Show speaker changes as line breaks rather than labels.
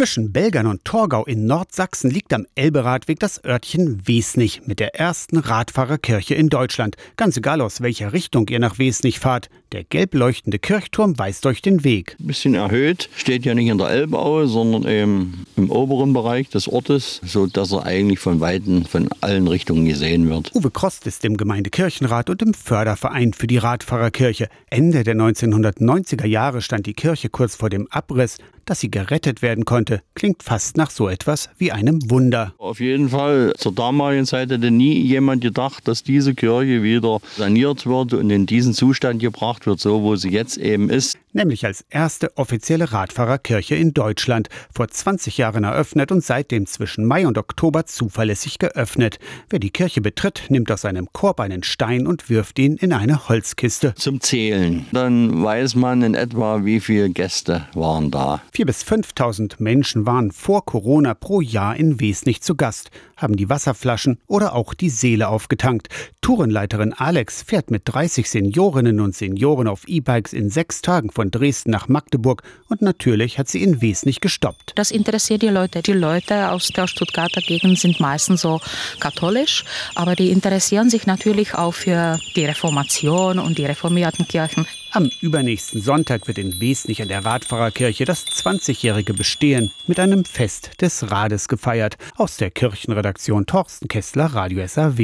Zwischen Belgern und Torgau in Nordsachsen liegt am Elberadweg das Örtchen Wesnich mit der ersten Radfahrerkirche in Deutschland. Ganz egal aus welcher Richtung ihr nach Wesnich fahrt, der gelb leuchtende Kirchturm weist euch den Weg.
Ein bisschen erhöht, steht ja nicht in der Elbaue, sondern eben im oberen Bereich des Ortes, sodass er eigentlich von Weitem von allen Richtungen gesehen wird.
Uwe Krost ist im Gemeindekirchenrat und im Förderverein für die Radfahrerkirche. Ende der 1990er Jahre stand die Kirche kurz vor dem Abriss. Dass sie gerettet werden konnte, klingt fast nach so etwas wie einem Wunder.
Auf jeden Fall, zur damaligen Zeit hätte nie jemand gedacht, dass diese Kirche wieder saniert wird und in diesen Zustand gebracht wird, so wo sie jetzt eben ist
nämlich als erste offizielle Radfahrerkirche in Deutschland, vor 20 Jahren eröffnet und seitdem zwischen Mai und Oktober zuverlässig geöffnet. Wer die Kirche betritt, nimmt aus seinem Korb einen Stein und wirft ihn in eine Holzkiste.
Zum Zählen. Dann weiß man in etwa, wie viele Gäste waren da.
4.000 bis 5.000 Menschen waren vor Corona pro Jahr in Wesnich zu Gast, haben die Wasserflaschen oder auch die Seele aufgetankt. Tourenleiterin Alex fährt mit 30 Seniorinnen und Senioren auf E-Bikes in sechs Tagen von Dresden nach Magdeburg und natürlich hat sie in Wes nicht gestoppt.
Das interessiert die Leute. Die Leute aus der Stuttgarter Gegend sind meistens so katholisch, aber die interessieren sich natürlich auch für die Reformation und die reformierten Kirchen.
Am übernächsten Sonntag wird in Wesnich an der Radfahrerkirche das 20-jährige Bestehen mit einem Fest des Rades gefeiert. Aus der Kirchenredaktion Torsten Kessler, Radio SAW.